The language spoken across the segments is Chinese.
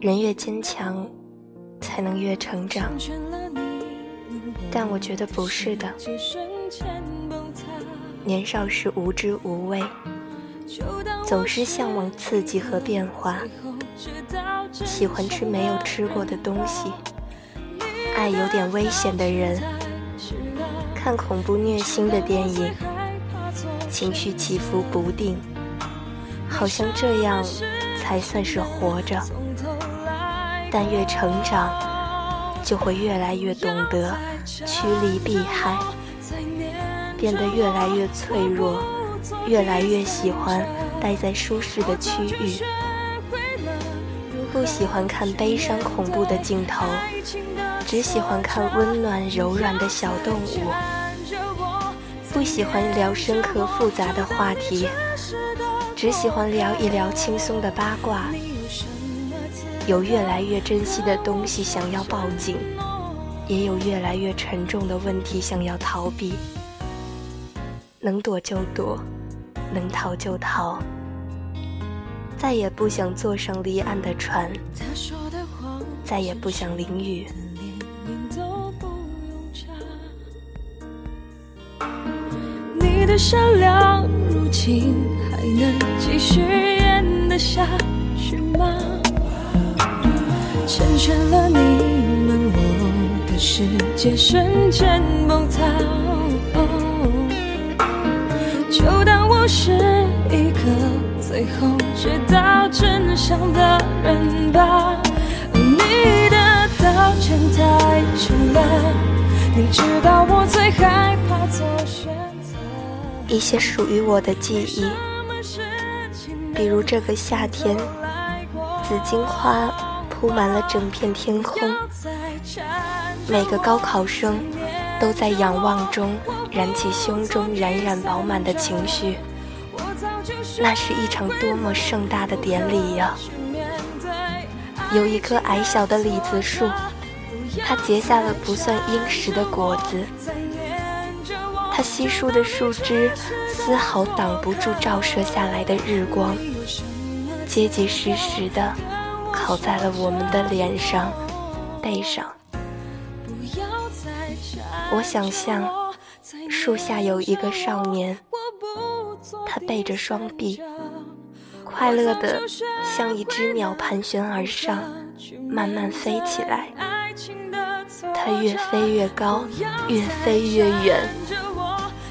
人越坚强，才能越成长。但我觉得不是的。年少时无知无畏，总是向往刺激和变化，喜欢吃没有吃过的东西，爱有点危险的人，看恐怖虐心的电影，情绪起伏不定，好像这样才算是活着。但越成长，就会越来越懂得趋利避害。变得越来越脆弱，越来越喜欢待在舒适的区域，不喜欢看悲伤恐怖的镜头，只喜欢看温暖柔软的小动物，不喜欢聊深刻复杂的话题，只喜欢聊一聊轻松的八卦。有越来越珍惜的东西想要抱紧，也有越来越沉重的问题想要逃避。能躲就躲，能逃就逃，再也不想坐上离岸的船，再也不想淋雨。你的善良，如今还能继续演得下去吗？成全了你们，我的世界瞬间崩塌。就当我是一个最后知道真相的人吧。你的道歉太迟了，你知道我最害怕做选择。一些属于我的记忆，比如这个夏天，紫荆花铺满了整片天空，每个高考生都在仰望中。燃起胸中冉冉饱满的情绪，那是一场多么盛大的典礼呀！有一棵矮小的李子树，它结下了不算殷实的果子，它稀疏的树枝丝毫挡不住照射下来的日光，结结实实的烤在了我们的脸上、背上。我想象。树下有一个少年，他背着双臂，快乐的像一只鸟盘旋而上，慢慢飞起来。他越飞越高，越飞越远。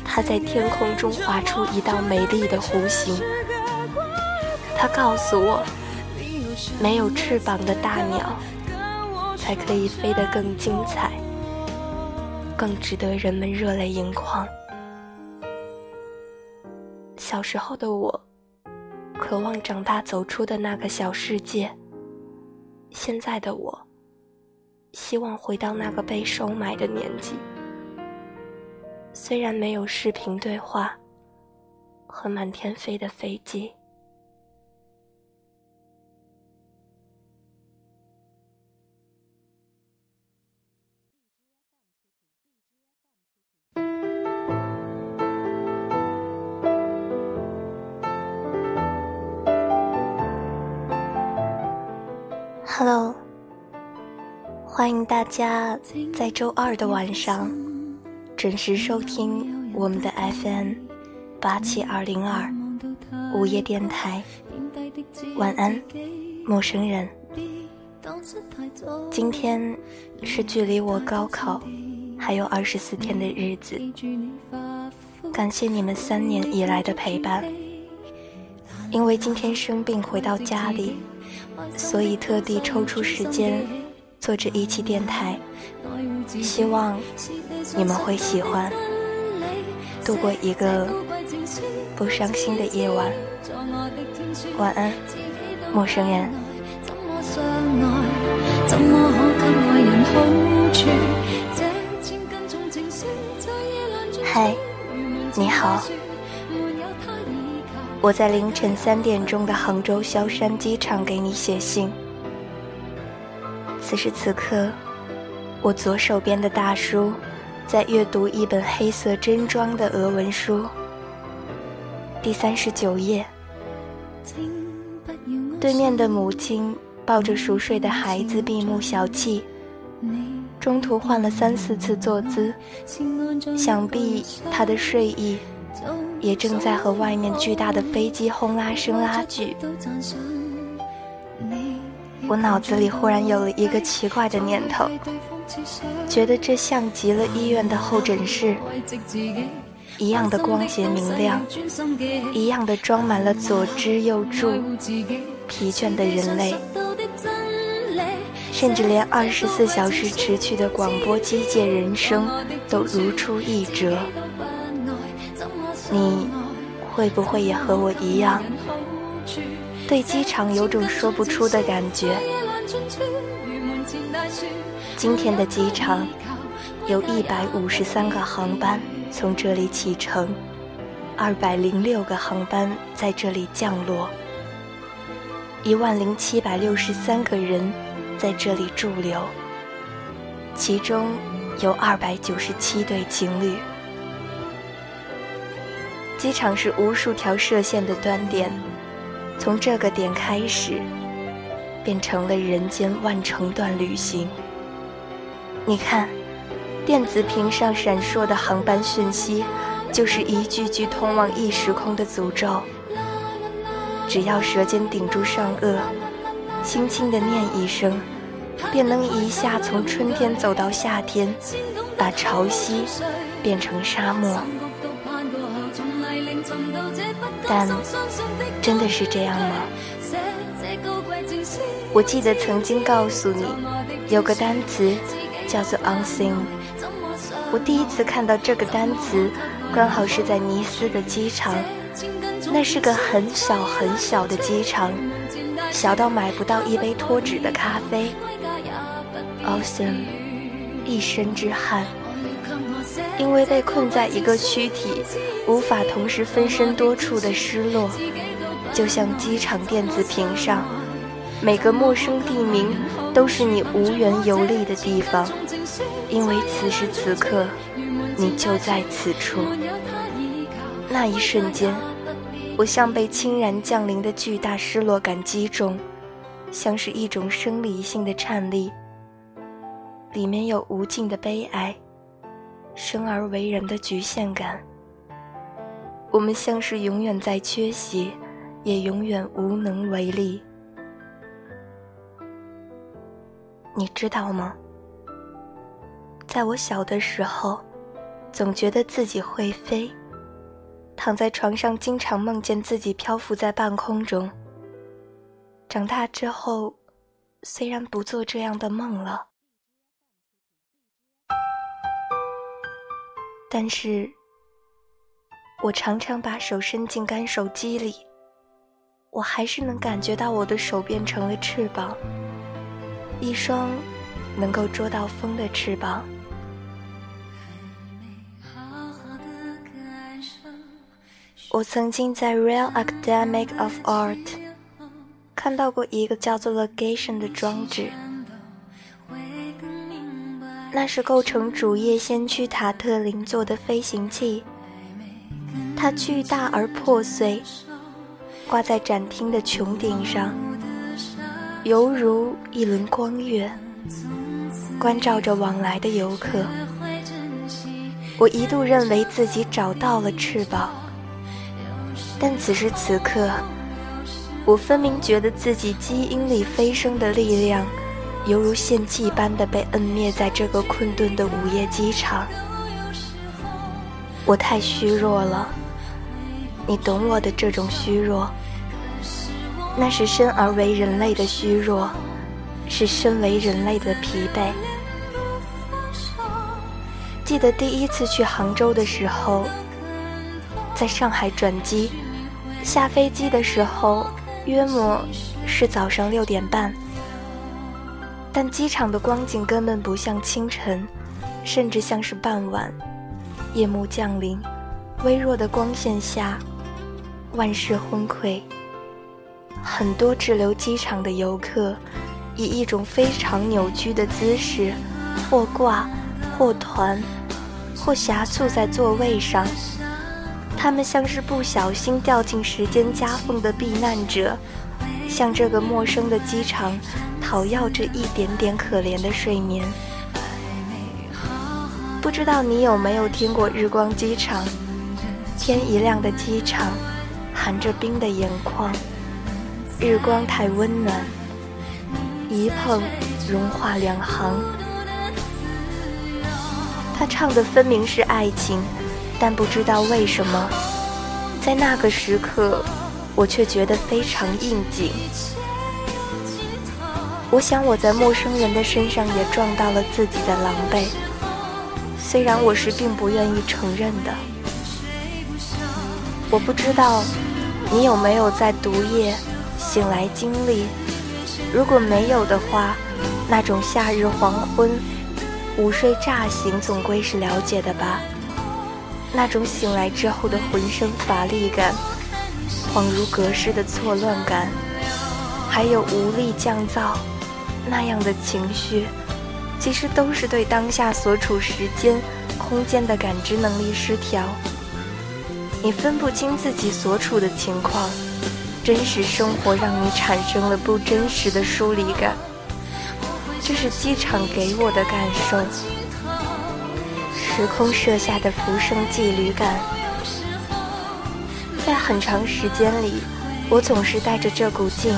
他在天空中划出一道美丽的弧形。他告诉我，没有翅膀的大鸟，才可以飞得更精彩。更值得人们热泪盈眶。小时候的我，渴望长大走出的那个小世界。现在的我，希望回到那个被收买的年纪。虽然没有视频对话和满天飞的飞机。Hello，欢迎大家在周二的晚上准时收听我们的 FM 八七二零二午夜电台。晚安，陌生人。今天是距离我高考还有二十四天的日子，感谢你们三年以来的陪伴。因为今天生病回到家里。所以特地抽出时间做这一期电台，希望你们会喜欢，度过一个不伤心的夜晚。晚安，陌生人。嗨，你好。我在凌晨三点钟的杭州萧山机场给你写信。此时此刻，我左手边的大叔在阅读一本黑色真装的俄文书，第三十九页。对面的母亲抱着熟睡的孩子闭目小憩，中途换了三四次坐姿，想必他的睡意也正在和外面巨大的飞机轰拉声拉锯。我脑子里忽然有了一个奇怪的念头，觉得这像极了医院的候诊室，一样的光洁明亮，一样的装满了左支右炷。疲倦的人类，甚至连二十四小时持续的广播机械人声都如出一辙。你会不会也和我一样，对机场有种说不出的感觉？今天的机场有一百五十三个航班从这里启程，二百零六个航班在这里降落。一万零七百六十三个人在这里驻留，其中有二百九十七对情侣。机场是无数条射线的端点，从这个点开始，变成了人间万程段旅行。你看，电子屏上闪烁的航班讯息，就是一句句通往异时空的诅咒。只要舌尖顶住上颚，轻轻的念一声，便能一下从春天走到夏天，把潮汐变成沙漠。但真的是这样吗？我记得曾经告诉你，有个单词叫做 unseen。我第一次看到这个单词，刚好是在尼斯的机场。那是个很小很小的机场，小到买不到一杯脱脂的咖啡。Awesome，一身之汗，因为被困在一个躯体，无法同时分身多处的失落，就像机场电子屏上，每个陌生地名都是你无缘游历的地方，因为此时此刻，你就在此处。那一瞬间。我像被轻然降临的巨大失落感击中，像是一种生理性的颤栗，里面有无尽的悲哀，生而为人的局限感。我们像是永远在缺席，也永远无能为力。你知道吗？在我小的时候，总觉得自己会飞。躺在床上，经常梦见自己漂浮在半空中。长大之后，虽然不做这样的梦了，但是，我常常把手伸进干手机里，我还是能感觉到我的手变成了翅膀，一双能够捉到风的翅膀。我曾经在《Real Academic of Art》看到过一个叫做 “Legation” 的装置，那是构成主页先驱塔特林做的飞行器。它巨大而破碎，挂在展厅的穹顶上，犹如一轮光月，关照着往来的游客。我一度认为自己找到了翅膀。但此时此刻，我分明觉得自己基因里飞升的力量，犹如献祭般的被摁灭在这个困顿的午夜机场。我太虚弱了，你懂我的这种虚弱。那是生而为人类的虚弱，是身为人类的疲惫。记得第一次去杭州的时候，在上海转机。下飞机的时候，约莫是早上六点半，但机场的光景根本不像清晨，甚至像是傍晚。夜幕降临，微弱的光线下，万事昏聩。很多滞留机场的游客，以一种非常扭曲的姿势，或挂，或团，或狭促在座位上。他们像是不小心掉进时间夹缝的避难者，向这个陌生的机场讨要着一点点可怜的睡眠。不知道你有没有听过日光机场？天一亮的机场，含着冰的眼眶，日光太温暖，一碰融化两行。他唱的分明是爱情。但不知道为什么，在那个时刻，我却觉得非常应景。我想我在陌生人的身上也撞到了自己的狼狈，虽然我是并不愿意承认的。我不知道你有没有在毒液醒来经历，如果没有的话，那种夏日黄昏午睡乍醒总归是了解的吧。那种醒来之后的浑身乏力感，恍如隔世的错乱感，还有无力降噪那样的情绪，其实都是对当下所处时间、空间的感知能力失调。你分不清自己所处的情况，真实生活让你产生了不真实的疏离感，这是机场给我的感受。时空设下的浮生羁旅感，在很长时间里，我总是带着这股劲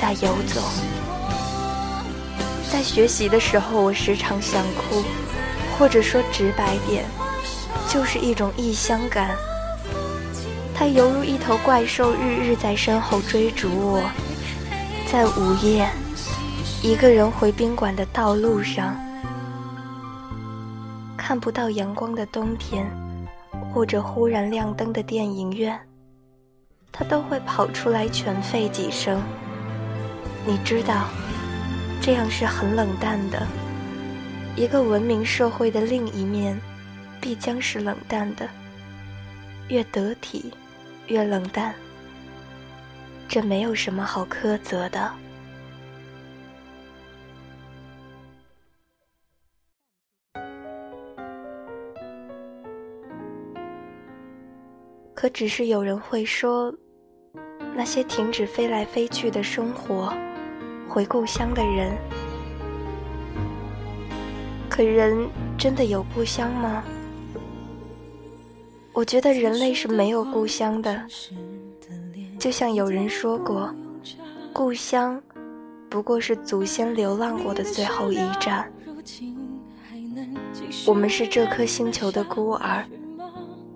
在游走。在学习的时候，我时常想哭，或者说直白点，就是一种异乡感。它犹如一头怪兽，日日在身后追逐我。在午夜，一个人回宾馆的道路上。看不到阳光的冬天，或者忽然亮灯的电影院，他都会跑出来犬吠几声。你知道，这样是很冷淡的。一个文明社会的另一面，必将是冷淡的。越得体，越冷淡。这没有什么好苛责的。可只是有人会说，那些停止飞来飞去的生活，回故乡的人。可人真的有故乡吗？我觉得人类是没有故乡的。就像有人说过，故乡不过是祖先流浪过的最后一站。我们是这颗星球的孤儿。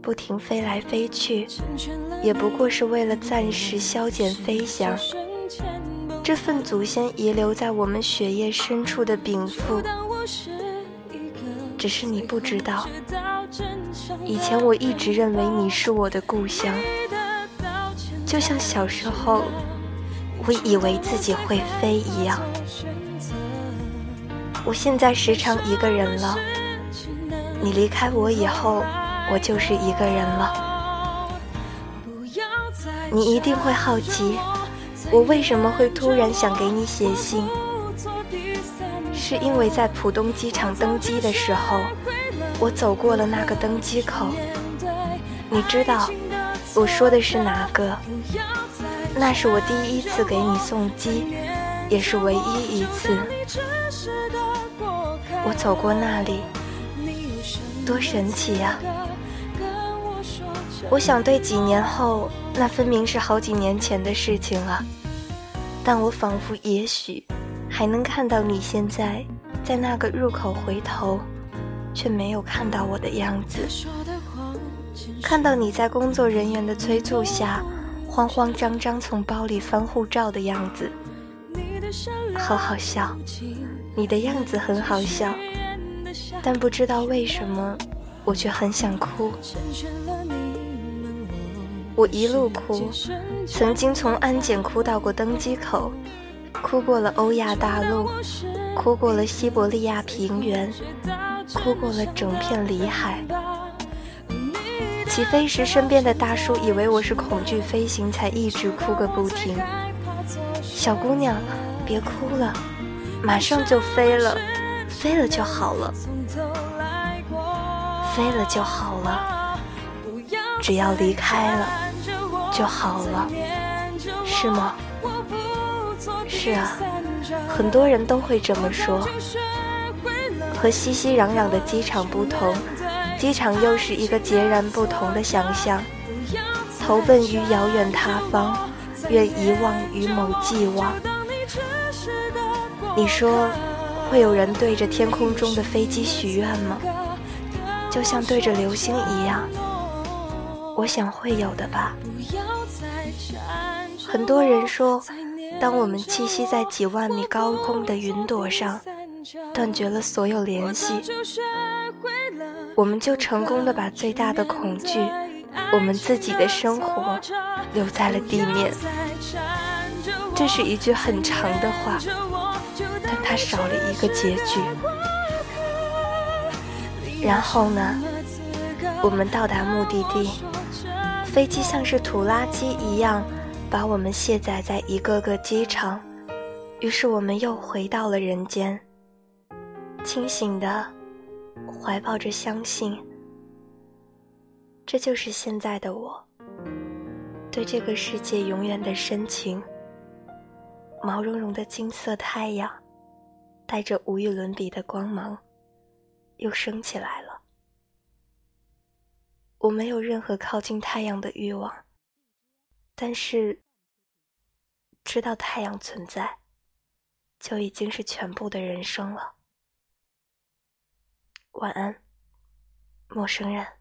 不停飞来飞去，也不过是为了暂时消减飞翔。这份祖先遗留在我们血液深处的禀赋，只是你不知道。以前我一直认为你是我的故乡，就像小时候我以为自己会飞一样。我现在时常一个人了，你离开我以后。我就是一个人了。你一定会好奇，我为什么会突然想给你写信？是因为在浦东机场登机的时候，我走过了那个登机口。你知道我说的是哪个？那是我第一次给你送机，也是唯一一次。我走过那里，多神奇呀！我想对几年后，那分明是好几年前的事情了，但我仿佛也许还能看到你现在在那个入口回头，却没有看到我的样子，看到你在工作人员的催促下，慌慌张张从包里翻护照的样子，好好笑，你的样子很好笑，但不知道为什么，我却很想哭。我一路哭，曾经从安检哭到过登机口，哭过了欧亚大陆，哭过了西伯利亚平原，哭过了整片里海。起飞时，身边的大叔以为我是恐惧飞行，才一直哭个不停。小姑娘，别哭了，马上就飞了，飞了就好了，飞了就好了，只要离开了就好了，是吗？是啊，很多人都会这么说。和熙熙攘攘的机场不同，机场又是一个截然不同的想象。投奔于遥远他方，愿遗忘于某既往。你说，会有人对着天空中的飞机许愿吗？就像对着流星一样？我想会有的吧。很多人说。当我们栖息在几万米高空的云朵上，断绝了所有联系，我们就成功的把最大的恐惧，我们自己的生活，留在了地面。这是一句很长的话，但它少了一个结局。然后呢，我们到达目的地，飞机像是土垃圾一样。把我们卸载在一个个机场，于是我们又回到了人间。清醒的，怀抱着相信，这就是现在的我。对这个世界永远的深情。毛茸茸的金色太阳，带着无与伦比的光芒，又升起来了。我没有任何靠近太阳的欲望。但是，知道太阳存在，就已经是全部的人生了。晚安，陌生人。